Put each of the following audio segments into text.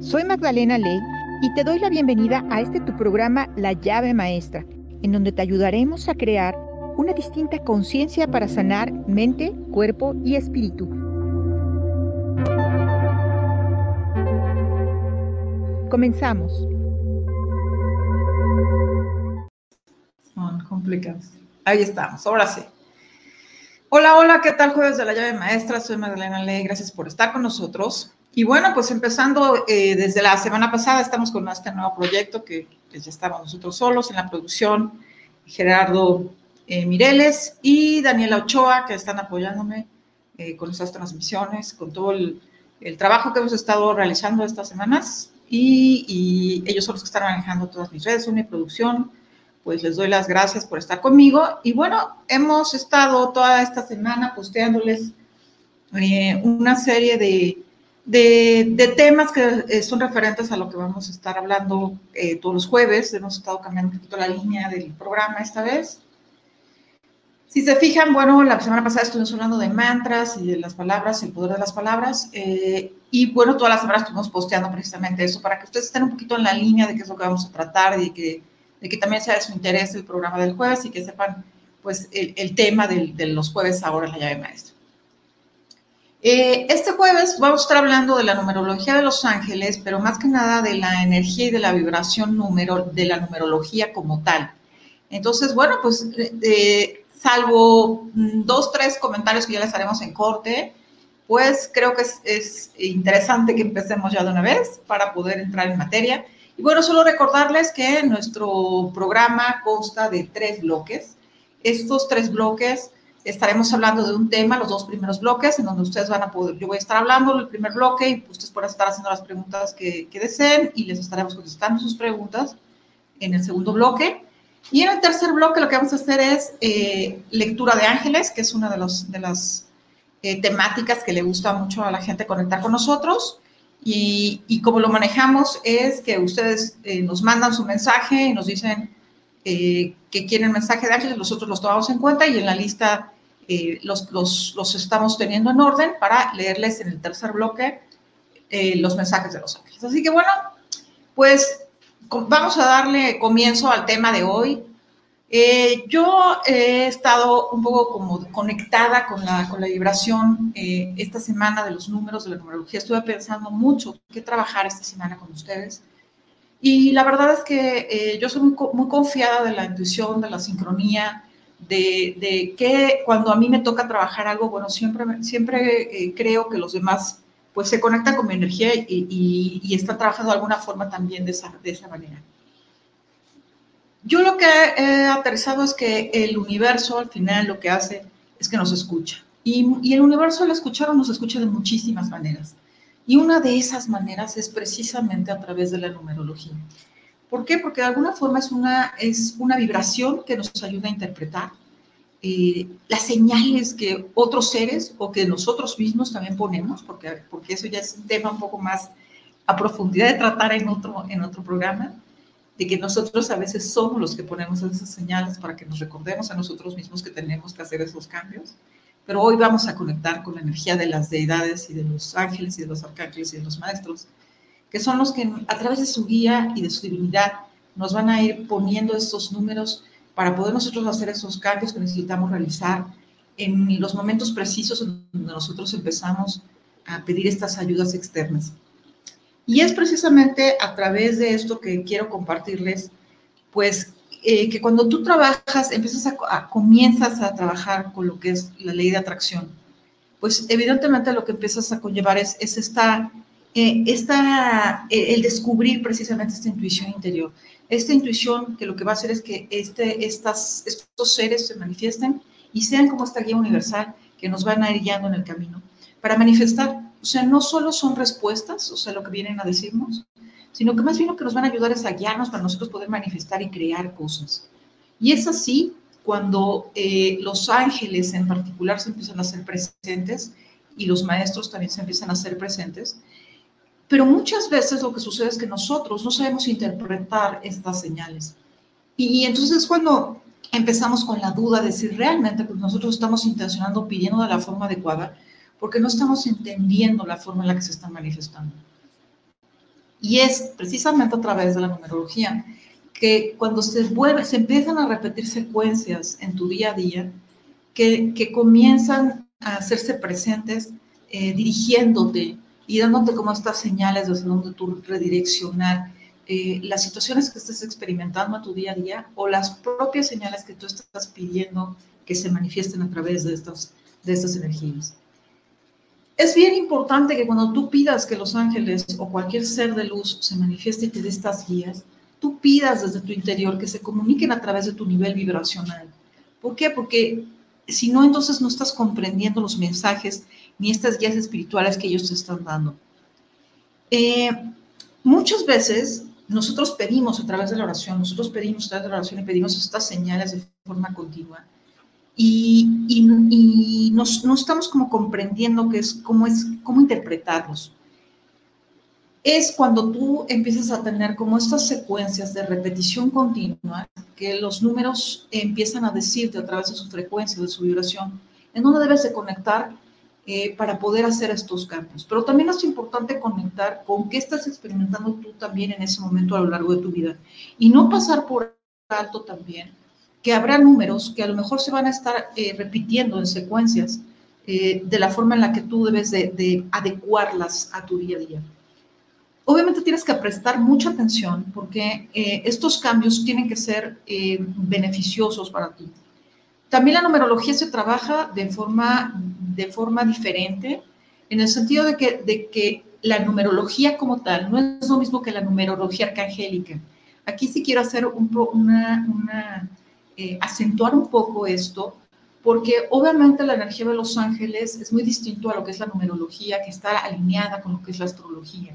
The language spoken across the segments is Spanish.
Soy Magdalena Ley y te doy la bienvenida a este tu programa La llave maestra, en donde te ayudaremos a crear una distinta conciencia para sanar mente, cuerpo y espíritu. Comenzamos. Son complicados. Ahí estamos, ahora sí. Hola, hola, ¿qué tal jueves de la llave maestra? Soy Magdalena Ley, gracias por estar con nosotros. Y bueno, pues empezando eh, desde la semana pasada, estamos con este nuevo proyecto que pues, ya estábamos nosotros solos en la producción, Gerardo eh, Mireles y Daniela Ochoa, que están apoyándome eh, con estas transmisiones, con todo el, trabajo que hemos estado realizando estas semanas. Y, y, ellos son los que están manejando todas mis redes, mi producción. Pues les doy las gracias por estar conmigo. Y bueno, hemos estado toda esta semana posteándoles una serie de de, temas que eh, son referentes a lo que vamos a estar hablando eh, todos los jueves. Hemos estado cambiando un poquito la línea del programa esta vez. Si se fijan, bueno, la semana pasada estuvimos hablando de mantras y de las palabras, el poder de las palabras. Eh, y bueno, todas las semanas estuvimos posteando precisamente eso para que ustedes estén un poquito en la línea de qué es lo que vamos a tratar y que, de que también sea de su interés el programa del jueves y que sepan pues el, tema de los jueves ahora en la llave maestra. Eh, este jueves vamos a estar hablando de la numerología de los ángeles, pero más que nada de la energía y de la vibración número, de la numerología como tal. Entonces, bueno, pues eh, salvo mm, dos, tres comentarios que ya les haremos en corte, pues creo que es, es, interesante que empecemos ya de una vez para poder entrar en materia. Y bueno, solo recordarles que nuestro programa consta de tres bloques. Estos tres bloques estaremos hablando de un tema, los dos primeros bloques, en donde ustedes van a poder, yo voy a estar hablando el primer bloque y ustedes pueden estar haciendo las preguntas que, deseen y les estaremos contestando sus preguntas en el segundo bloque. Y en el tercer bloque lo que vamos a hacer es eh, lectura de ángeles, que es una de, los, de las eh, temáticas que le gusta mucho a la gente conectar con nosotros. Y, y como lo manejamos es que ustedes eh, nos mandan su mensaje y nos dicen que quieren mensaje de ángeles, nosotros los tomamos en cuenta y en la lista eh, los, los, los, estamos teniendo en orden para leerles en el tercer bloque eh, los mensajes de los ángeles. Así que bueno, pues vamos a darle comienzo al tema de hoy. Eh, yo he estado un poco como conectada con la, con la vibración esta semana de los números de la numerología. Estuve pensando mucho qué trabajar esta semana con ustedes. Y la verdad es que yo soy muy, muy, confiada de la intuición, de la sincronía, de, que cuando a mí me toca trabajar algo, bueno, siempre, siempre eh, creo que los demás pues se conectan con mi energía y, y, están trabajando de alguna forma también de esa, de esa manera. Yo lo que he aterrizado es que el universo al final lo que hace es que nos escucha. Y, y el universo al escuchar nos escucha de muchísimas maneras. Y una de esas maneras es precisamente a través de la numerología. ¿Por qué? Porque de alguna forma es una, es una vibración que nos ayuda a interpretar eh, las señales que otros seres o que nosotros mismos también ponemos, porque, porque eso ya es un tema un poco más a profundidad de tratar en otro, en otro programa, de que nosotros a veces somos los que ponemos esas señales para que nos recordemos a nosotros mismos que tenemos que hacer esos cambios. Pero hoy vamos a conectar con la energía de las deidades y de los ángeles y de los arcángeles y de los maestros que son los que a través de su guía y de su divinidad nos van a ir poniendo estos números para poder nosotros hacer esos cambios que necesitamos realizar en los momentos precisos donde nosotros empezamos a pedir estas ayudas externas. Y es precisamente a través de esto que quiero compartirles, pues eh, que cuando tú trabajas, empiezas a, comienzas a trabajar con lo que es la ley de atracción, pues evidentemente lo que empiezas a conllevar es esta eh, esta, el descubrir precisamente esta intuición interior. Esta intuición que lo que va a hacer es que este, estas, estos seres se manifiesten y sean como esta guía universal que nos van a ir guiando en el camino para manifestar. O sea, no solo son respuestas, o sea, lo que vienen a decirnos, sino que más bien lo que nos van a ayudar es a guiarnos para nosotros poder manifestar y crear cosas. Y es así cuando eh, los ángeles en particular se empiezan a hacer presentes y los maestros también se empiezan a hacer presentes, pero muchas veces lo que sucede es que nosotros no sabemos interpretar estas señales. Y entonces cuando empezamos con la duda de si realmente pues, nosotros estamos intencionando, pidiendo de la forma adecuada, porque no estamos entendiendo la forma en la que se están manifestando. Y es precisamente a través de la numerología que cuando se, vuelve, se empiezan a repetir secuencias en tu día a día, que, que comienzan a hacerse presentes eh, dirigiéndote y dándote como estas señales desde donde tú redireccionar eh, las situaciones que estés experimentando a tu día a día o las propias señales que tú estás pidiendo que se manifiesten a través de estas, de estas energías. Es bien importante que cuando tú pidas que los ángeles o cualquier ser de luz se manifieste y te dé estas guías, tú pidas desde tu interior que se comuniquen a través de tu nivel vibracional. ¿Por qué? Porque si no, entonces no estás comprendiendo los mensajes ni estas guías espirituales que ellos te están dando. Eh, muchas veces nosotros pedimos a través de la oración, nosotros pedimos a través de la oración y pedimos estas señales de forma continua. Y, y, no estamos como comprendiendo qué es, cómo es, cómo interpretarlos es cuando tú empiezas a tener como estas secuencias de repetición continua, que los números empiezan a decirte a través de su frecuencia, de su vibración, en dónde debes de conectar eh, para poder hacer estos cambios. Pero también es importante conectar con qué estás experimentando tú también en ese momento a lo largo de tu vida. Y no pasar por alto también que habrá números que a lo mejor se van a estar eh, repitiendo en secuencias eh, de la forma en la que tú debes de adecuarlas a tu día a día obviamente tienes que prestar mucha atención porque estos cambios tienen que ser beneficiosos para ti. También la numerología se trabaja de forma, de forma diferente, en el sentido de que, de que la numerología como tal no es lo mismo que la numerología arcangélica. Aquí sí quiero hacer un, una, una eh, acentuar un poco esto, porque obviamente la energía de los ángeles es muy distinto a lo que es la numerología, que está alineada con lo que es la astrología.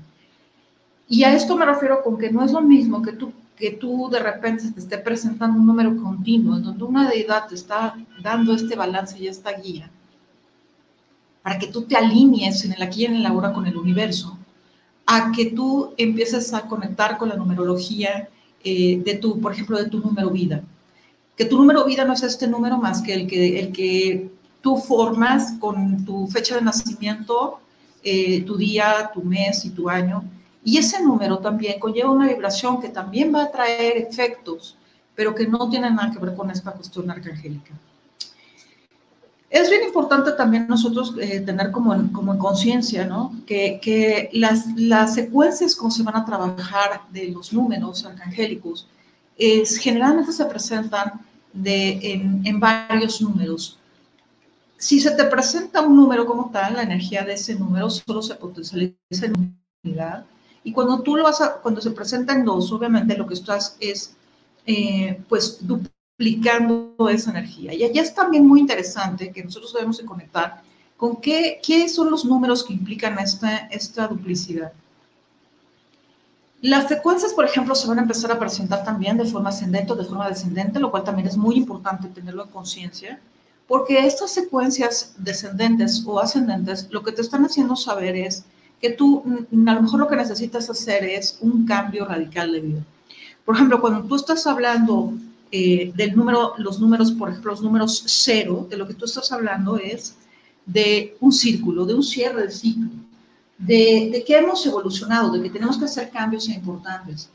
Y a esto me refiero con que no es lo mismo que tú, que tú de repente te esté presentando un número continuo, en donde una deidad te está dando este balance y esta guía, para que tú te alinees en el aquí y en el ahora con el universo, a que tú empieces a conectar con la numerología eh, de tu, por ejemplo, de tu número vida. Que tu número vida no es este número más que el que, el que tú formas con tu fecha de nacimiento, eh, tu día, tu mes y tu año, y ese número también conlleva una vibración que también va a traer efectos, pero que no tienen nada que ver con esta cuestión arcangélica. Es bien importante también nosotros eh, tener como en, como en conciencia, ¿no? Que, que las, las, secuencias como se van a trabajar de los números arcangélicos es, generalmente se presentan de, en, en varios números. Si se te presenta un número como tal, la energía de ese número solo se potencializa en unidad y cuando tú lo vas a, cuando se presentan dos, obviamente lo que estás es, eh, pues, duplicando esa energía. Y allá es también muy interesante que nosotros debemos de conectar con qué, qué son los números que implican esta, esta duplicidad. Las secuencias, por ejemplo, se van a empezar a presentar también de forma ascendente o de forma descendente, lo cual también es muy importante tenerlo en conciencia, porque estas secuencias descendentes o ascendentes lo que te están haciendo saber es que tú mm, a lo mejor lo que necesitas hacer es un cambio radical de vida. Por ejemplo, cuando tú estás hablando eh, del número, los números, por ejemplo, los números cero, de lo que tú estás hablando es de un círculo, de un cierre de ciclo, de, de que hemos evolucionado, de que tenemos que hacer cambios importantes,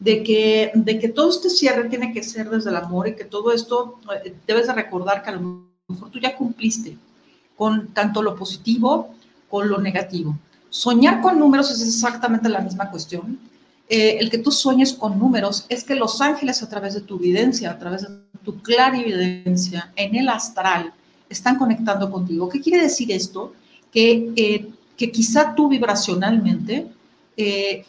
de que, de que todo este cierre tiene que ser desde el amor y que todo esto eh, debes de recordar que a lo mejor tú ya cumpliste con tanto lo positivo con lo negativo. Soñar con números es exactamente la misma cuestión. Eh, el que tú sueñes con números es que los ángeles a través de tu evidencia, a través de tu clarividencia en el astral, están conectando contigo. ¿Qué quiere decir esto? Que, eh, que quizá tú vibracionalmente eh,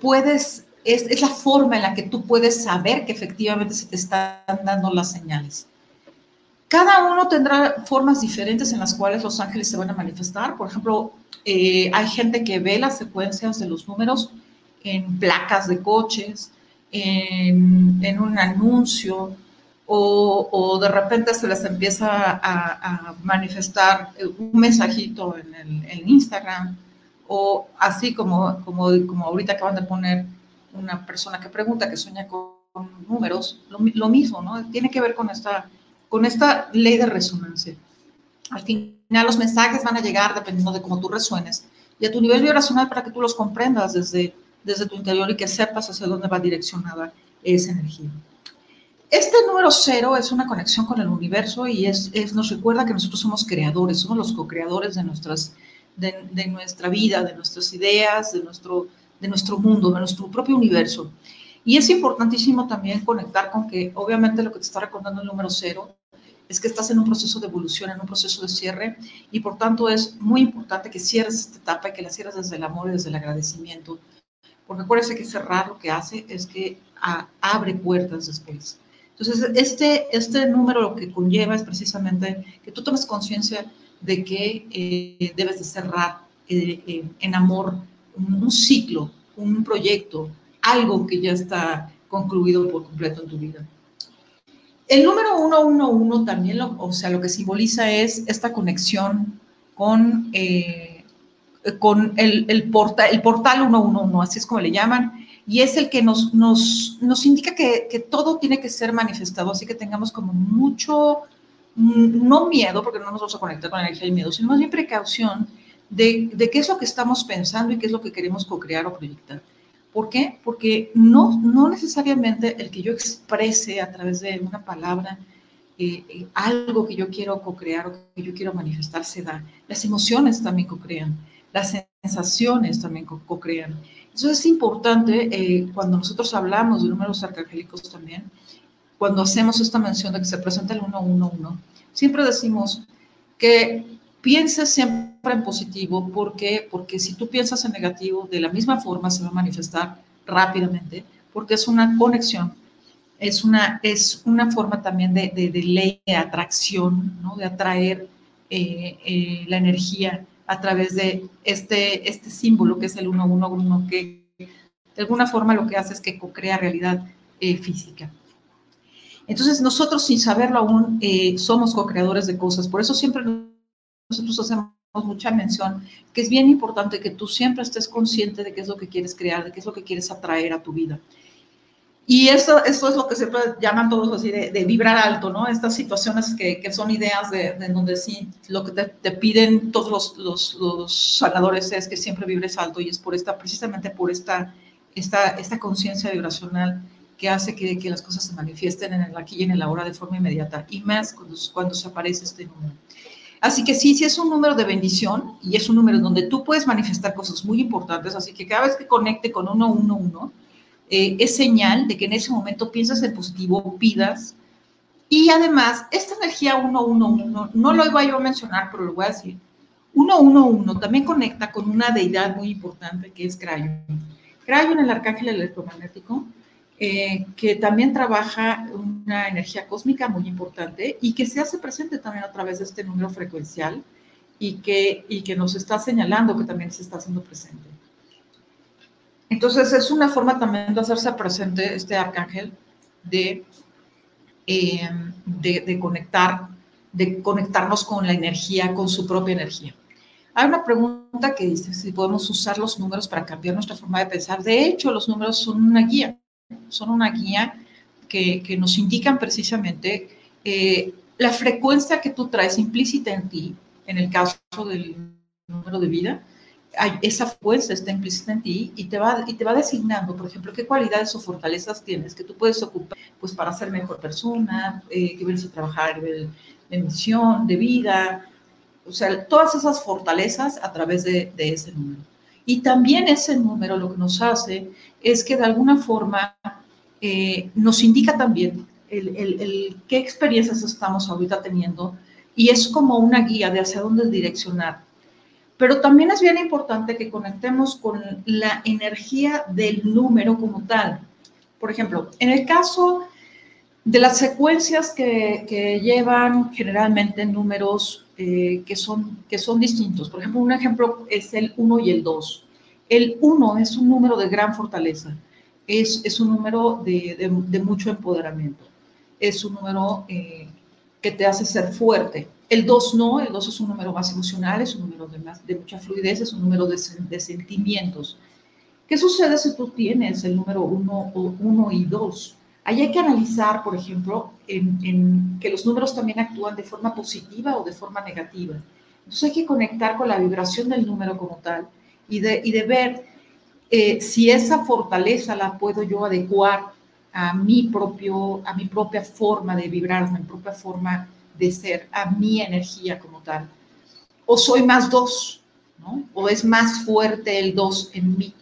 puedes, es, es la forma en la que tú puedes saber que efectivamente se te están dando las señales. Cada uno tendrá formas diferentes en las cuales los ángeles se van a manifestar. Por ejemplo, eh, hay gente que ve las secuencias de los números en placas de coches, en, un anuncio, o, de repente se les empieza a, manifestar un mensajito en, el, Instagram, o así como, como, como ahorita acaban de poner una persona que pregunta que sueña con, números, lo, lo, mismo, ¿no? Tiene que ver con esta, con esta ley de resonancia. Al final los mensajes van a llegar dependiendo de cómo tú resuenes. y a tu nivel vibracional para que tú los comprendas desde, desde tu interior y que sepas hacia dónde va direccionada esa energía. Este número cero es una conexión con el universo y es, nos recuerda que nosotros somos creadores, somos los co-creadores de, nuestras, de, nuestra vida, de nuestras ideas, de nuestro, de nuestro mundo, de nuestro propio universo. Y es importantísimo también conectar con que obviamente lo que te está recordando el número cero es que estás en un proceso de evolución, en un proceso de cierre y por tanto es muy importante que cierres esta etapa y que la cierres desde el amor y desde el agradecimiento. Porque acuérdense que cerrar lo que hace es que abre puertas después. Entonces, este, este número lo que conlleva es precisamente que tú tomes conciencia de que eh, debes de cerrar eh, eh, en amor un ciclo, un proyecto, algo que ya está concluido por completo en tu vida. El número 111 también, lo, o sea, lo que simboliza es esta conexión con, eh, con el, el, porta, el portal 111, así es como le llaman, y es el que nos, nos, nos indica que, que, todo tiene que ser manifestado, así que tengamos como mucho, mm, no miedo, porque no nos vamos a conectar con la energía del miedo, sino más bien precaución de, de qué es lo que estamos pensando y qué es lo que queremos co-crear o proyectar. ¿Por qué? Porque no, no necesariamente el que yo exprese a través de una palabra eh, eh, algo que yo quiero co-crear o que yo quiero manifestar se da. Las emociones también co-crean, las sensaciones también co-crean. Eso es importante eh, cuando nosotros hablamos de números arcangélicos también, cuando hacemos esta mención de que se presenta el 111, siempre decimos que pienses siempre en positivo. ¿Por qué? Porque si tú piensas en negativo, de la misma forma se va a manifestar rápidamente, porque es una conexión, es una, es una forma también de, de, de ley de atracción, ¿no? de atraer eh, eh, la energía a través de este, este símbolo que es el 111, que de alguna forma lo que hace es que crea realidad eh, física. Entonces nosotros sin saberlo aún eh, somos co-creadores de cosas, por eso siempre nosotros hacemos mucha mención, que es bien importante que tú siempre estés consciente de qué es lo que quieres crear, de qué es lo que quieres atraer a tu vida. Y eso, eso es lo que siempre llaman todos así de, de vibrar alto, ¿no? Estas situaciones que, que son ideas de, de, donde sí, lo que te, te piden todos los, los, los, sanadores es que siempre vibres alto y es por esta, precisamente por esta, esta, esta conciencia vibracional que hace que, que, las cosas se manifiesten en el aquí y en el ahora de forma inmediata y más cuando, cuando se aparece este número. Así que sí, sí es un número de bendición y es un número donde tú puedes manifestar cosas muy importantes. Así que cada vez que conecte con 111, eh, es señal de que en ese momento piensas en positivo, pidas. Y además, esta energía 111, no lo iba yo a mencionar, pero lo voy a decir. 111 también conecta con una deidad muy importante que es Crayon. Crayon, el arcángel electromagnético, eh, que también trabaja una energía cósmica muy importante y que se hace presente también a través de este número frecuencial y que, y que nos está señalando que también se está haciendo presente. Entonces es una forma también de hacerse presente este arcángel de, eh, de, de, conectar, de conectarnos con la energía, con su propia energía. Hay una pregunta que dice si podemos usar los números para cambiar nuestra forma de pensar. De hecho, los números son una guía son una guía que, que nos indican precisamente eh, la frecuencia que tú traes implícita en ti, en el caso del número de vida, esa fuerza está implícita en ti y te, va, y te va designando, por ejemplo, qué cualidades o fortalezas tienes que tú puedes ocupar pues, para ser mejor persona, eh, que vienes a trabajar nivel de misión, de vida, o sea, todas esas fortalezas a través de, de ese número. Y también ese número lo que nos hace es que de alguna forma eh, nos indica también qué experiencias estamos ahorita teniendo y es como una guía de hacia dónde direccionar. Pero también es bien importante que conectemos con la energía del número como tal. Por ejemplo, en el caso de las secuencias que, que llevan generalmente números eh, que, son, que son distintos. Por ejemplo, un ejemplo es el 1 y el 2. El 1 es un número de gran fortaleza, es, es un número de, de, mucho empoderamiento, es un número eh, que te hace ser fuerte. El 2 no, el 2 es un número más emocional, es un número de, más, de mucha fluidez, es un número de, sentimientos. ¿Qué sucede si tú tienes el número 1 uno y 2? Ahí hay que analizar, por ejemplo, en, en, que los números también actúan de forma positiva o de forma negativa. Entonces hay que conectar con la vibración del número como tal y de, y de ver eh, si esa fortaleza la puedo yo adecuar a mi, propio, a mi propia forma de vibrar, a mi propia forma de ser, a mi energía como tal. O soy más dos, ¿no? O es más fuerte el dos en mí.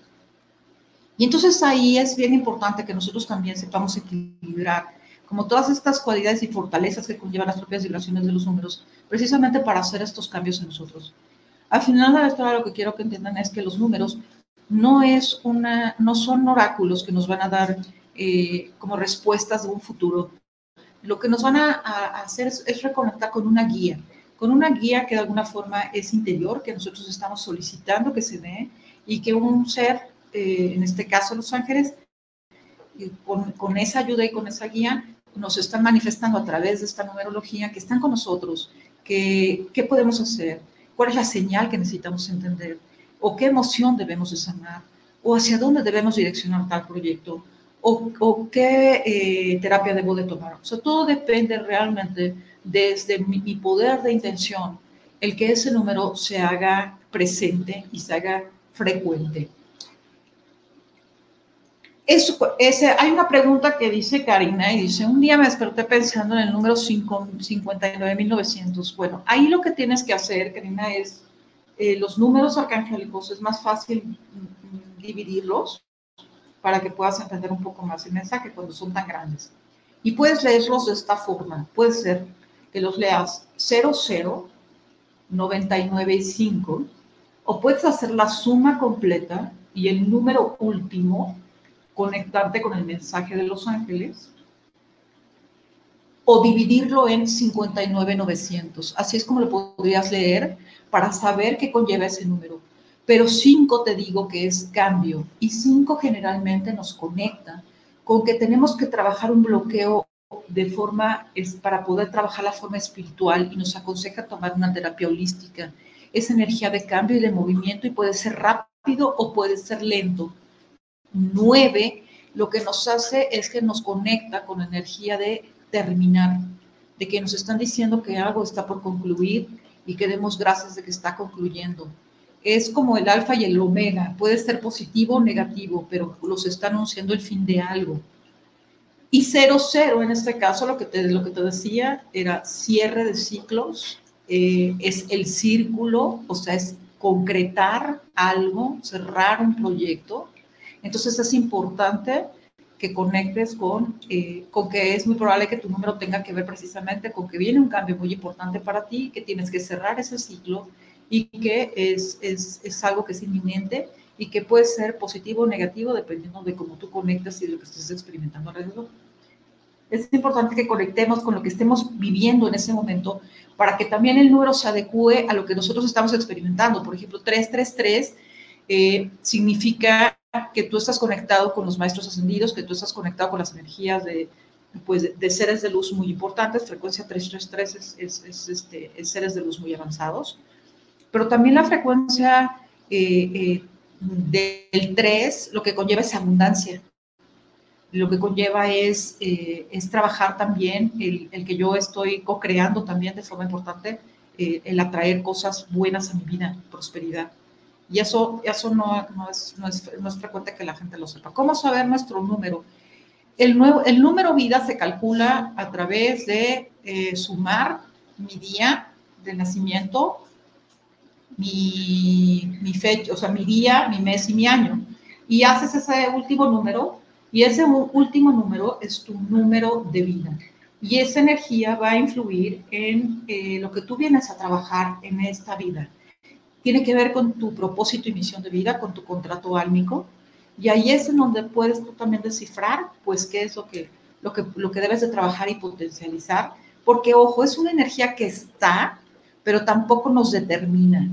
Y entonces ahí es bien importante que nosotros también sepamos equilibrar como todas estas cualidades y fortalezas que conllevan las propias vibraciones de los números, precisamente para hacer estos cambios en nosotros. Al final de la historia lo que quiero que entiendan es que los números no, es son oráculos que nos van a dar eh, como respuestas de un futuro. Lo que nos van a, hacer es, reconectar con una guía, con una guía que de alguna forma es interior, que nosotros estamos solicitando que se dé y que un ser, eh, en este caso los ángeles, con, con, esa ayuda y con esa guía, nos están manifestando a través de esta numerología que están con nosotros, que, qué podemos hacer, cuál es la señal que necesitamos entender, o qué emoción debemos de sanar, o hacia dónde debemos direccionar tal proyecto, o, qué eh, terapia debo de tomar. O sea, todo depende realmente desde mi, poder de intención, el que ese número se haga presente y se haga frecuente. Ese, hay una pregunta que dice Karina y dice, un día me desperté pensando en el número 59.900. Bueno, ahí lo que tienes que hacer, Karina, es eh, los números arcangélicos, es más fácil dividirlos para que puedas entender un poco más el mensaje cuando son tan grandes. Y puedes leerlos de esta forma. Puede ser que los leas 00, 99 y 5, o puedes hacer la suma completa y el número último, conectarte con el mensaje de los ángeles, o dividirlo en 59,900. Así es como lo podrías leer para saber qué conlleva ese número pero cinco te digo que es cambio y cinco generalmente nos conecta con que tenemos que trabajar un bloqueo de forma, es para poder trabajar la forma espiritual y nos aconseja tomar una terapia holística. Es energía de cambio y de movimiento y puede ser rápido o puede ser lento. Nueve, lo que nos hace es que nos conecta con energía de terminar, de que nos están diciendo que algo está por concluir y que demos gracias de que está concluyendo es como el alfa y el omega, puede ser positivo o negativo, pero los está anunciando el fin de algo. Y cero, cero, en este caso, lo que te, lo que te decía era cierre de ciclos, eh, es el círculo, o sea, es concretar algo, cerrar un proyecto. Entonces es importante que conectes con, eh, con que es muy probable que tu número tenga que ver precisamente con que viene un cambio muy importante para ti, que tienes que cerrar ese ciclo y que es, es, es, algo que es inminente y que puede ser positivo o negativo dependiendo de cómo tú conectas y de lo que estés experimentando alrededor. Es importante que conectemos con lo que estemos viviendo en ese momento para que también el número se adecue a lo que nosotros estamos experimentando. Por ejemplo, 333 eh, significa que tú estás conectado con los maestros ascendidos, que tú estás conectado con las energías de, pues, de, seres de luz muy importantes. Frecuencia 333 es, es, es, este, es seres de luz muy avanzados pero también la frecuencia eh, eh, del 3 lo que conlleva es abundancia. Lo que conlleva es, eh, es trabajar también, el, el, que yo estoy co-creando también de forma importante, el atraer cosas buenas a mi vida, prosperidad. Y eso, eso no, es, no, es, no, es, frecuente que la gente lo sepa. ¿Cómo saber nuestro número? El, nuevo, el número vida se calcula a través de sumar mi día de nacimiento mi, fecha, o sea, mi día, mi mes y mi año. Y haces ese último número y ese último número es tu número de vida. Y esa energía va a influir en eh, lo que tú vienes a trabajar en esta vida. Tiene que ver con tu propósito y misión de vida, con tu contrato álmico. Y ahí es en donde puedes tú también descifrar, pues, qué es lo que, lo que, lo que debes de trabajar y potencializar. Porque, ojo, es una energía que está, pero tampoco nos determina.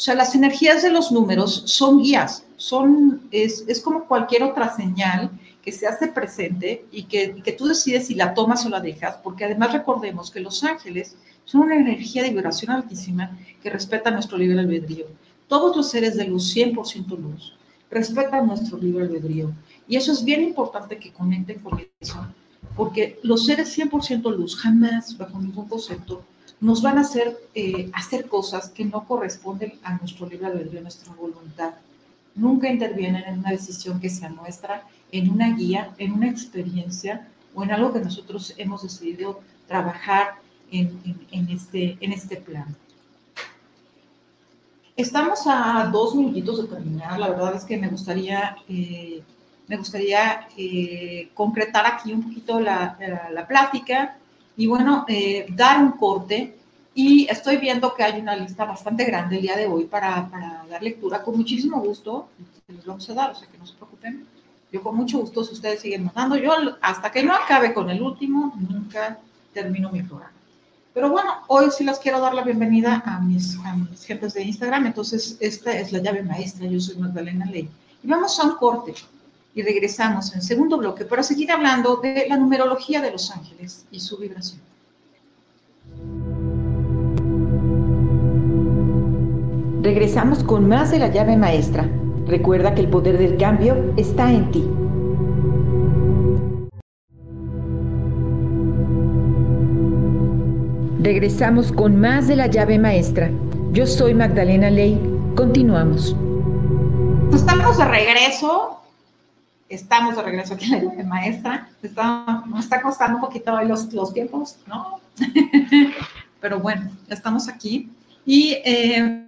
O sea, las energías de los números son guías, son, es, es como cualquier otra señal que se hace presente y que, que, tú decides si la tomas o la dejas, porque además recordemos que los ángeles son una energía de vibración altísima que respeta nuestro libre albedrío. Todos los seres de luz, 100% luz, respetan nuestro libre albedrío. Y eso es bien importante que conecten con eso, porque los seres 100% luz jamás, bajo ningún concepto, nos van a hacer, eh, hacer cosas que no corresponden a nuestro libre albedrío, a nuestra voluntad. nunca intervienen en una decisión que sea nuestra, en una guía, en una experiencia o en algo que nosotros hemos decidido trabajar en, este, en este plan. Estamos a dos minutitos de terminar. La verdad es que me gustaría, eh, me gustaría eh, concretar aquí un poquito la, la, plática y bueno, eh, dar un corte. Y estoy viendo que hay una lista bastante grande el día de hoy para, para dar lectura. Con muchísimo gusto se los vamos a dar, o sea que no se preocupen. Yo con mucho gusto, si ustedes siguen mandando, yo hasta que no acabe con el último, nunca termino mi programa. Pero bueno, hoy sí les quiero dar la bienvenida a mis, a mis gentes de Instagram. Entonces, esta es la llave maestra. Yo soy Magdalena Ley. Y vamos a un corte y regresamos en segundo bloque para seguir hablando de la numerología de los ángeles y su vibración. Regresamos con más de la llave maestra. Recuerda que el poder del cambio está en ti. Regresamos con más de la llave maestra. Yo soy Magdalena Ley. Continuamos. Estamos de regreso. Estamos de regreso aquí en la llave maestra. Está, nos está costando un poquito los, los tiempos, ¿no? Pero bueno, estamos aquí. Y eh,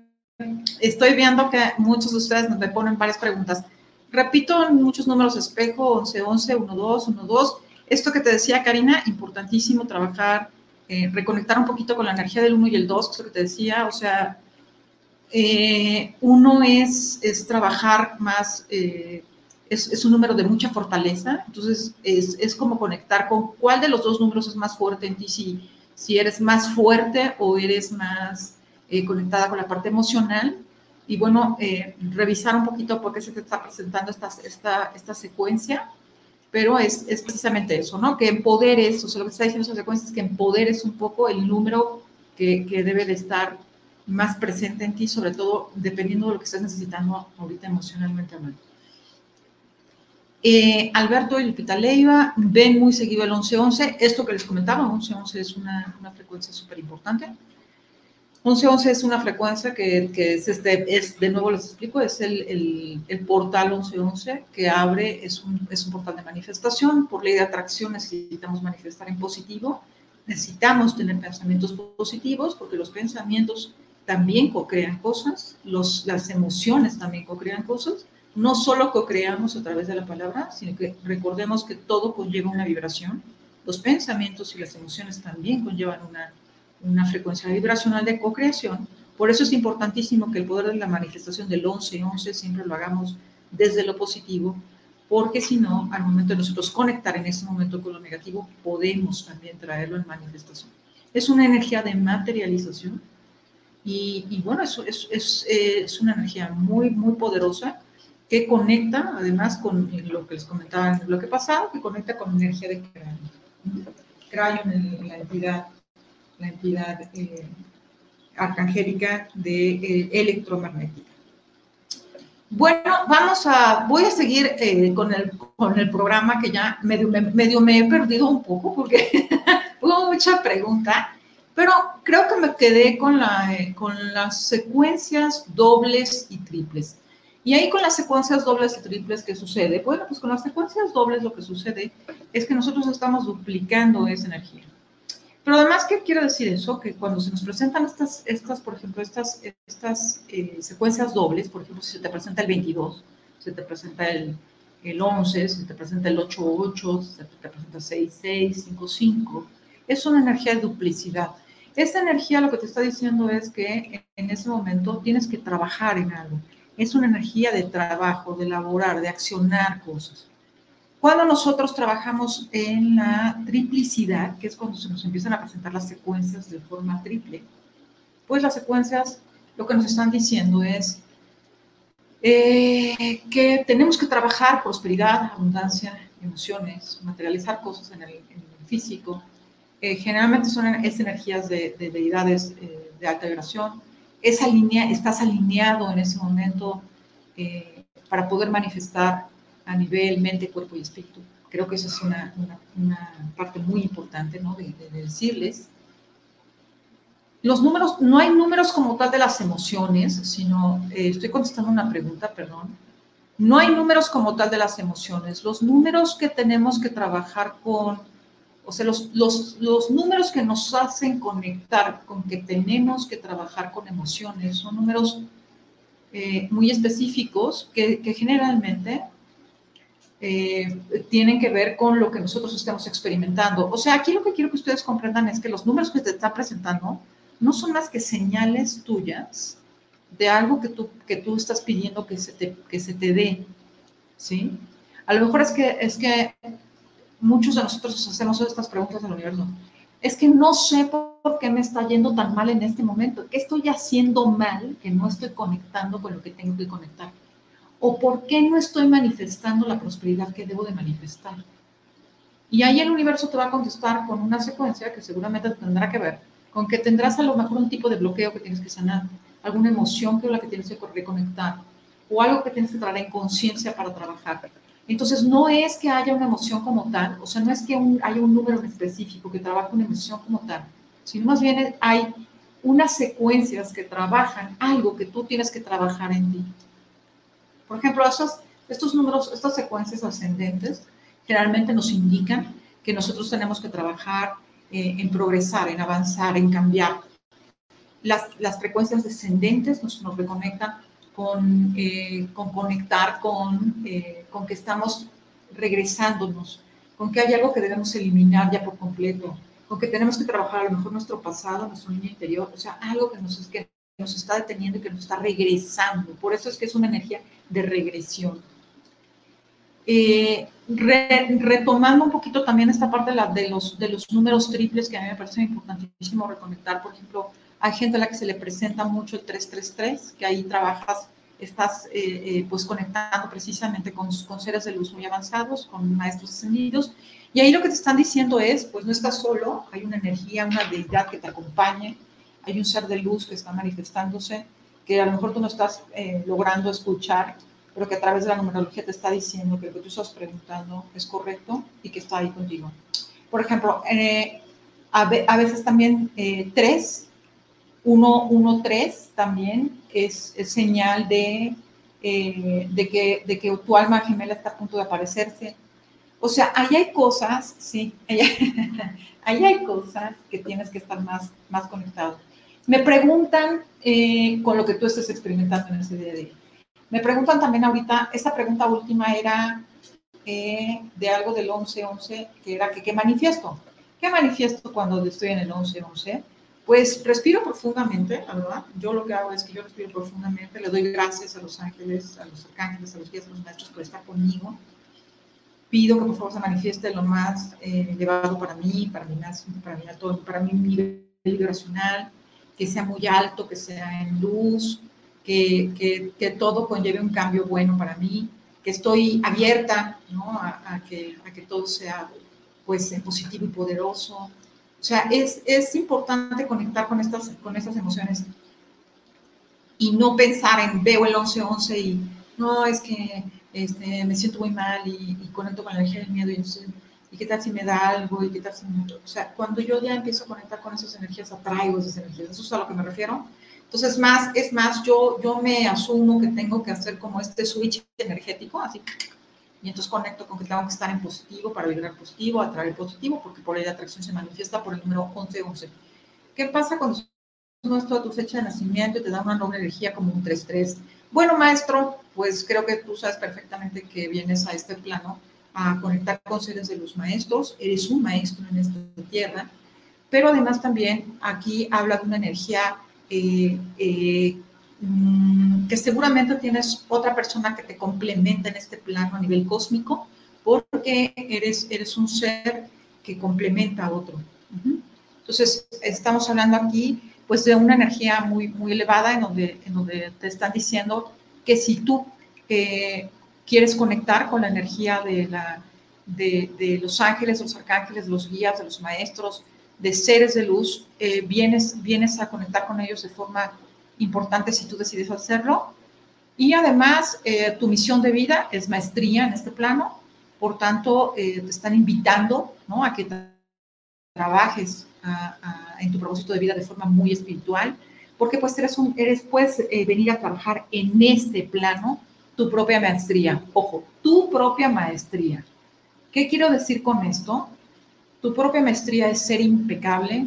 estoy viendo que muchos de ustedes me ponen varias preguntas. Repito muchos números espejo, 11, 11, 1, 2, 1, 2. Esto que te decía Karina, importantísimo trabajar eh, reconectar un poquito con la energía del 1 y el 2, que es lo que te decía, o sea, eh, uno es, es trabajar más, eh, es, es, un número de mucha fortaleza, entonces es, es, como conectar con cuál de los dos números es más fuerte en ti, si, si eres más fuerte o eres más conectada con la parte emocional. Y bueno, revisar un poquito por qué se te está presentando esta, esta, esta secuencia pero es, es, precisamente eso, ¿no? Que empoderes, o sea, lo que está diciendo esa secuencia es que empoderes un poco el número que, que, debe de estar más presente en ti, sobre todo dependiendo de lo que estés necesitando ahorita emocionalmente hablando. Eh, Alberto y Lupita Leiva ven muy seguido el 1111. Esto que les comentaba, 1111 es una, una frecuencia súper importante. 1111 es una frecuencia que, que, es, este, es, de nuevo les explico, es el, el, el, portal 1111 que abre, es un, es un portal de manifestación. Por ley de atracción necesitamos manifestar en positivo, necesitamos tener pensamientos positivos porque los pensamientos también co-crean cosas, los, las emociones también co-crean cosas. No solo co-creamos a través de la palabra, sino que recordemos que todo conlleva una vibración. Los pensamientos y las emociones también conllevan una una frecuencia vibracional de co-creación. Por eso es importantísimo que el poder de la manifestación del 11-11 siempre lo hagamos desde lo positivo, porque si no, al momento de nosotros conectar en ese momento con lo negativo, podemos también traerlo en manifestación. Es una energía de materialización y, bueno, eso es, es, es, una energía muy, muy poderosa que conecta además con lo que les comentaba en el bloque pasado, que conecta con energía de cráneo. Cráneo en la entidad la entidad eh, arcangélica de eh, electromagnética. Bueno, vamos a, voy a seguir eh, con, el, con el programa que ya medio, medio me he perdido un poco porque hubo mucha pregunta, pero creo que me quedé con, la, con las secuencias dobles y triples. Y ahí con las secuencias dobles y triples, ¿qué sucede? Bueno, pues con las secuencias dobles lo que sucede es que nosotros estamos duplicando esa energía. Pero además, ¿qué quiere decir eso? Que cuando se nos presentan estas, estas por ejemplo, estas, estas eh, secuencias dobles, por ejemplo, si se te presenta el 22, se te presenta el, el 11, se te presenta el 8-8, se te presenta 6-6, es una energía de duplicidad. Esta energía lo que te está diciendo es que en ese momento tienes que trabajar en algo. Es una energía de trabajo, de elaborar, de accionar cosas. Cuando nosotros trabajamos en la triplicidad, que es cuando se nos empiezan a presentar las secuencias de forma triple, pues las secuencias lo que nos están diciendo es eh, que tenemos que trabajar prosperidad, abundancia, emociones, materializar cosas en el, físico. Eh, generalmente son es energías de, deidades eh, de alta vibración. Esa línea, estás alineado en ese momento para poder manifestar a nivel mente, cuerpo y espíritu. Creo que esa es una, una, parte muy importante ¿no? de, decirles. Los números, no hay números como tal de las emociones, sino, eh, estoy contestando una pregunta, perdón, No hay números como tal de las emociones. Los números que tenemos que trabajar con, o sea, los, los, los números que nos hacen conectar con que tenemos que trabajar con emociones son números eh, muy específicos que, que generalmente eh, tienen que ver con lo que nosotros estamos experimentando. O sea, aquí lo que quiero que ustedes comprendan es que los números que te están presentando no son más que señales tuyas de algo que tú, que tú estás pidiendo que se te, que se te dé, ¿sí? A lo mejor es que, es que muchos de nosotros hacemos estas preguntas al universo. Es que no sé por qué me está yendo tan mal en este momento. ¿Qué estoy haciendo mal que no estoy conectando con lo que tengo que conectar? ¿O por qué no estoy manifestando la prosperidad que debo de manifestar? Y ahí el universo te va a contestar con una secuencia que seguramente tendrá que ver con que tendrás a lo mejor un tipo de bloqueo que tienes que sanar alguna emoción que es la que tienes que reconectar o algo que tienes que traer en conciencia para trabajar. Entonces, no es que haya una emoción como tal, o sea, no es que haya un número específico que trabaje una emoción como tal, sino más bien hay unas secuencias que trabajan algo que tú tienes que trabajar en ti. Por ejemplo, estos, estos números, estas secuencias ascendentes, generalmente nos indican que nosotros tenemos que trabajar eh, en progresar, en avanzar, en cambiar, las, las frecuencias descendentes nos, nos reconectan con, eh, con conectar con, eh, con que estamos regresándonos, con que hay algo que debemos eliminar ya por completo, con que tenemos que trabajar a lo mejor nuestro pasado, nuestro niño interior, o sea, algo que nos, que nos está deteniendo y que nos está regresando. Por eso es que es una energía de regresión. Eh, retomando un poquito también esta parte de, la, de, los, de los números triples que a mí me parece importantísimo reconectar, por ejemplo, hay gente a la que se le presenta mucho el 333, que ahí trabajas, estás eh, eh, pues conectando precisamente con, con, seres de luz muy avanzados, con maestros ascendidos. Y ahí lo que te están diciendo es, pues no estás solo, hay una energía, una deidad que te acompañe, hay un ser de luz que está manifestándose, que a lo mejor tú no estás eh, logrando escuchar, pero que a través de la numerología te está diciendo que lo que tú estás preguntando es correcto y que está ahí contigo. Por ejemplo, a, a, veces también tres 1.1.3 también es, señal de, eh, de, que, de que tu alma gemela está a punto de aparecerse. O sea, ahí hay cosas, sí, ahí, hay cosas que tienes que estar más, más conectado. Me preguntan eh, con lo que tú estés experimentando en ese día de hoy. Me preguntan también ahorita, esta pregunta última era eh, de algo del 11-11, que era que qué manifiesto. ¿Qué manifiesto cuando estoy en el 11-11? Pues respiro profundamente, la verdad. Yo lo que hago es que yo respiro profundamente, le doy gracias a los ángeles, a los arcángeles, a los guías, a los maestros por estar conmigo. Pido que por favor se manifieste lo más eh, elevado para mí, para mí, para mí, todo, para mí mi vibracional, que sea muy alto, que sea en luz, que, que, que, todo conlleve un cambio bueno para mí, que estoy abierta ¿no? a, a, que, a que todo sea pues positivo y poderoso, o sea, es, es importante conectar con estas, con estas emociones y no pensar en veo el 11-11 y no, es que este, me siento muy mal y, conecto con la energía del miedo y, y qué tal si me da algo y qué tal si me... O sea, cuando yo ya empiezo a conectar con esas energías, atraigo esas energías, eso es a lo que me refiero. Entonces, más, es más, yo, yo me asumo que tengo que hacer como este switch energético, así y entonces conecto con que tengo que estar en positivo para vibrar positivo, atraer positivo, porque por ahí la atracción se manifiesta por el número 1111. ¿Qué pasa cuando no es toda tu fecha de nacimiento y te da una doble energía como un 3-3? Bueno, maestro, pues creo que tú sabes perfectamente que vienes a este plano a conectar con seres de los maestros, eres un maestro en esta tierra, pero además también aquí habla de una energía eh, eh, Mm, que seguramente tienes otra persona que te complementa en este plano a nivel cósmico, porque eres, eres un ser que complementa a otro. Entonces, estamos hablando aquí pues de una energía muy, muy elevada en donde, en donde te están diciendo que si tú eh, quieres conectar con la energía de, los ángeles, los arcángeles, los guías, de los maestros, de seres de luz, eh, vienes, vienes a conectar con ellos de forma importante si tú decides hacerlo. Y además, eh, tu misión de vida es maestría en este plano, por tanto, eh, te están invitando ¿no? a que trabajes en tu propósito de vida de forma muy espiritual, porque pues eres un, eres, puedes eh, venir a trabajar en este plano tu propia maestría. Ojo, tu propia maestría. ¿Qué quiero decir con esto? Tu propia maestría es ser impecable,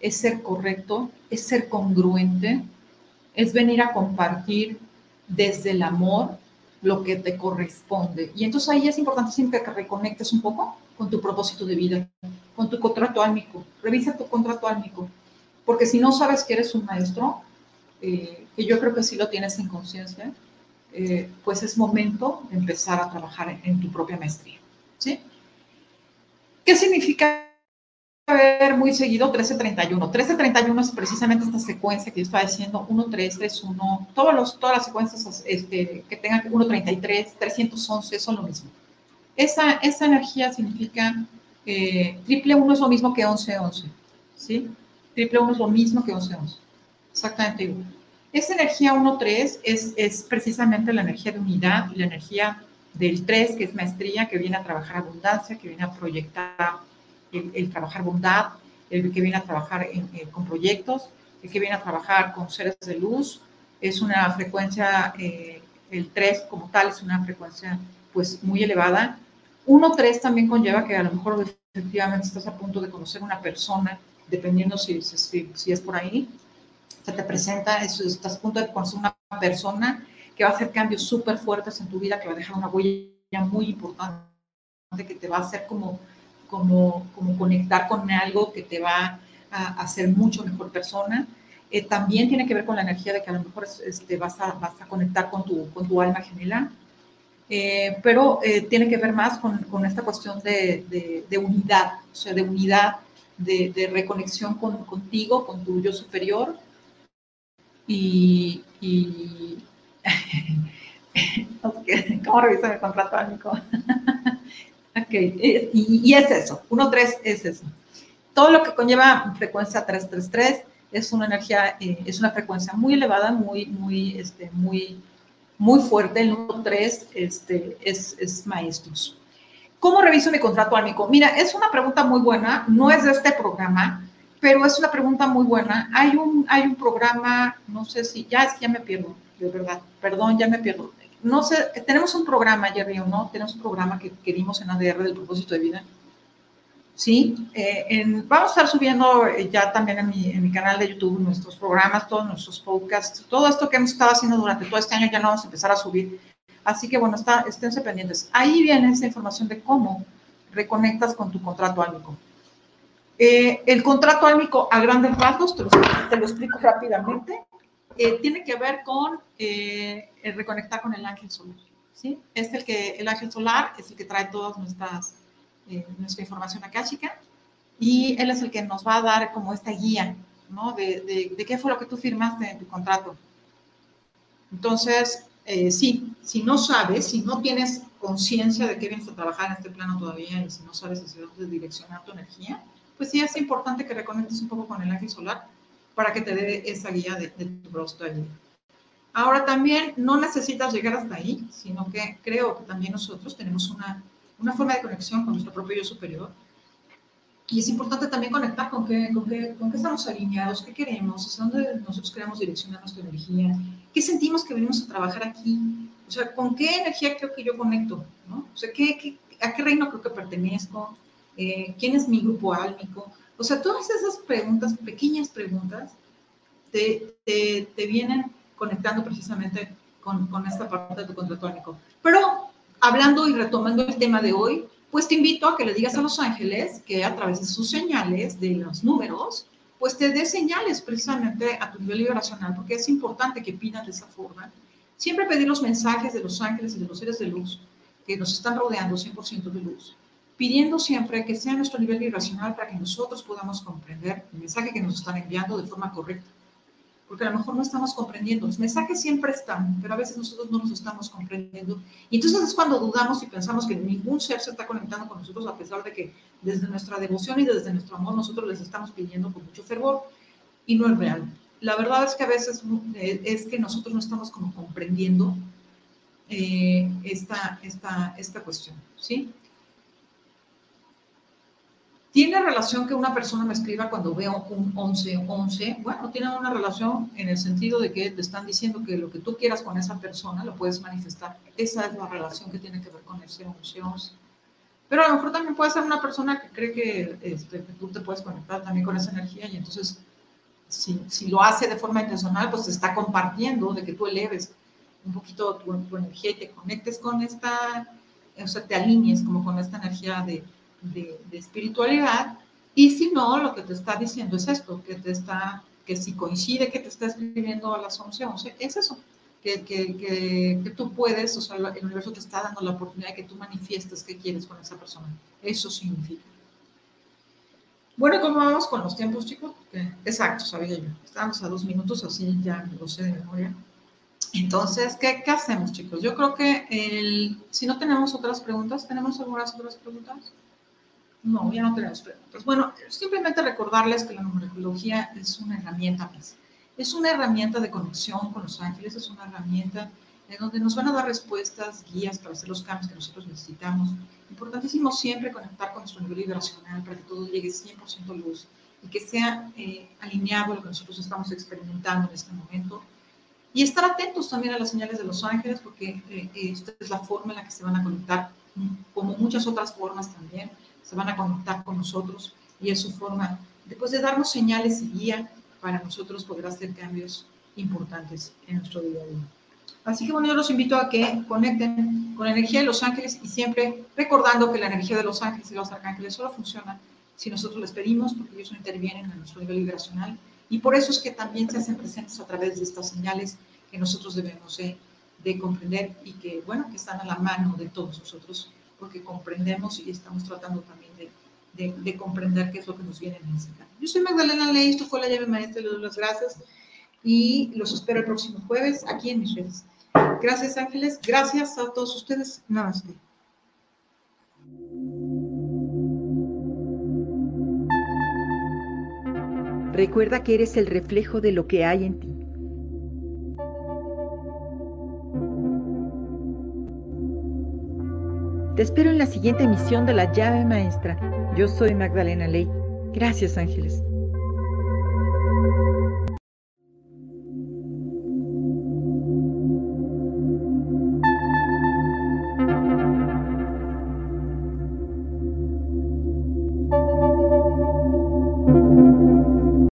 es ser correcto, es ser congruente, es venir a compartir desde el amor lo que te corresponde. Y entonces ahí es importante siempre que reconectes un poco con tu propósito de vida, con tu contrato álmico. Revisa tu contrato álmico, porque si no sabes que eres un maestro, eh, que yo creo que sí lo tienes en conciencia, eh, pues es momento de empezar a trabajar en, tu propia maestría. ¿sí? ¿Qué significa ver muy seguido 1331? 1331 es precisamente esta secuencia que yo estaba diciendo, 1, 3, 3, 1, todos los, todas las secuencias este, que tengan 1, 33, 311 son lo mismo. Esa, esa energía significa eh, triple 1 es lo mismo que 11, 11, ¿sí? Triple 1 es lo mismo que 11, 11, exactamente igual. Esa energía 1-3 es, es precisamente la energía de unidad, la energía del 3, que es maestría, que viene a trabajar abundancia, que viene a proyectar el, trabajar bondad, el que viene a trabajar eh, con proyectos, el que viene a trabajar con seres de luz. Es una frecuencia, eh, el 3 como tal es una frecuencia pues muy elevada. 1-3 también conlleva que a lo mejor efectivamente estás a punto de conocer una persona, dependiendo si, si, si es por ahí, se te presenta, estás a punto de conocer una persona que va a hacer cambios súper fuertes en tu vida, que va a dejar una huella muy importante, que te va a hacer como, como, como conectar con algo que te va a hacer mucho mejor persona. Eh, también tiene que ver con la energía de que a lo mejor este, vas, a, vas a conectar con tu, con tu alma gemela, eh, pero eh, tiene que ver más con, con esta cuestión de, de, de, unidad, o sea, de unidad, de, de reconexión con, contigo, con tu yo superior, y, y ¿cómo reviso mi contrato álmico? ok, y, y, es eso, 1-3 es eso. Todo lo que conlleva frecuencia 333 es una energía, eh, es una frecuencia muy elevada, muy, muy, este, muy, muy fuerte. El número 3 este, es, es maestros. ¿Cómo reviso mi contrato álmico? Mira, es una pregunta muy buena, no es de este programa, pero es una pregunta muy buena. Hay un, hay un programa, no sé si, ya es que ya me pierdo, de verdad, perdón, ya me pierdo. No sé, tenemos un programa, Jerry, ¿no? Tenemos un programa que, que dimos en ADR del propósito de vida. Sí, eh, vamos a estar subiendo eh, ya también en mi, en mi, canal de YouTube nuestros programas, todos nuestros podcasts, todo esto que hemos estado haciendo durante todo este año ya no vamos a empezar a subir. Así que bueno, está, esténse pendientes. Ahí viene esa información de cómo reconectas con tu contrato álmico. Eh, el contrato álmico a grandes rasgos, te lo, explico rápidamente, eh, tiene que ver con eh, el reconectar con el ángel solar. ¿sí? Es el que el ángel solar es el que trae toda nuestras nuestra información akáshica y él es el que nos va a dar como esta guía, ¿no? De, de, qué fue lo que tú firmaste en tu contrato. Entonces, sí, si no sabes, si no tienes conciencia de que vienes a trabajar en este plano todavía y si no sabes hacia dónde direccionar tu energía, pues sí es importante que reconectes un poco con el ángel solar para que te dé esa guía de, tu de vida. Ahora también no necesitas llegar hasta ahí, sino que creo que también nosotros tenemos una, una forma de conexión con nuestro propio yo superior. Y es importante también conectar con qué, con qué, con qué estamos alineados, qué queremos, hacia dónde nosotros queremos direccionar nuestra energía, qué sentimos que venimos a trabajar aquí, o sea, con qué energía creo que yo conecto, ¿no? O sea, ¿qué, qué, a qué reino creo que pertenezco, eh, quién es mi grupo álmico. O sea, todas esas preguntas, pequeñas preguntas, te, te, te vienen conectando precisamente con, con, esta parte de tu contrato álmico. Pero hablando y retomando el tema de hoy, pues te invito a que le digas a los ángeles que a través de sus señales, de los números, pues te dé señales precisamente a tu nivel vibracional, porque es importante que pidan de esa forma. Siempre pedir los mensajes de los ángeles y de los seres de luz que nos están rodeando 100% de luz pidiendo siempre que sea nuestro nivel vibracional para que nosotros podamos comprender el mensaje que nos están enviando de forma correcta. Porque a lo mejor no estamos comprendiendo. Los mensajes siempre están, pero a veces nosotros no los estamos comprendiendo. Y entonces es cuando dudamos y pensamos que ningún ser se está conectando con nosotros, a pesar de que desde nuestra devoción y desde nuestro amor nosotros les estamos pidiendo con mucho fervor. Y no es real. La verdad es que a veces eh, es que nosotros no estamos como comprendiendo eh, esta, esta, esta cuestión, ¿sí? ¿Tiene relación que una persona me escriba cuando veo un 11-11? Bueno, tiene una relación en el sentido de que te están diciendo que lo que tú quieras con esa persona lo puedes manifestar. Esa es la relación que tiene que ver con ese 11-11. Pero a lo mejor también puede ser una persona que cree que, este, tú te puedes conectar también con esa energía y entonces si, si, lo hace de forma intencional, pues te está compartiendo de que tú eleves un poquito tu, tu energía y te conectes con esta, o sea, te alinees como con esta energía de de, espiritualidad, y si no, lo que te está diciendo es esto, que te está, que si coincide que te está escribiendo a las 11, 11, es eso, que, que, que, tú puedes, o sea, el universo te está dando la oportunidad de que tú manifiestes qué quieres con esa persona. Eso significa. Bueno, ¿cómo vamos con los tiempos, chicos? exacto, sabía yo. Estábamos a dos minutos, así ya lo sé de memoria. Entonces, ¿qué, ¿qué, hacemos, chicos? Yo creo que el, si no tenemos otras preguntas, ¿tenemos algunas otras preguntas? No, ya no tenemos preguntas. Bueno, simplemente recordarles que la numerología es una herramienta más. Es una herramienta de conexión con los ángeles, es una herramienta en donde nos van a dar respuestas, guías para hacer los cambios que nosotros necesitamos. Importantísimo siempre conectar con nuestro nivel vibracional para que todo llegue 100% luz y que sea eh, alineado a lo que nosotros estamos experimentando en este momento. Y estar atentos también a las señales de los ángeles, porque eh, esta es la forma en la que se van a conectar, como muchas otras formas también se van a conectar con nosotros y es su forma después de darnos señales y guía para nosotros poder hacer cambios importantes en nuestro día a día. Así que bueno, yo los invito a que conecten con la energía de los ángeles y siempre recordando que la energía de los ángeles y los arcángeles solo funciona si nosotros les pedimos, porque ellos intervienen en nuestro nivel vibracional. Y por eso es que también se hacen presentes a través de estas señales que nosotros debemos de, de comprender y que, bueno, que están a la mano de todos nosotros porque comprendemos y estamos tratando también de, de, comprender qué es lo que nos viene a enseñar. Yo soy Magdalena Ley, esto fue la llave maestra, les doy las gracias y los espero el próximo jueves aquí en mis redes. Gracias Ángeles, gracias a todos ustedes. Namaste. Recuerda que eres el reflejo de lo que hay en ti. Te espero en la siguiente emisión de La llave maestra. Yo soy Magdalena Ley. Gracias, ángeles.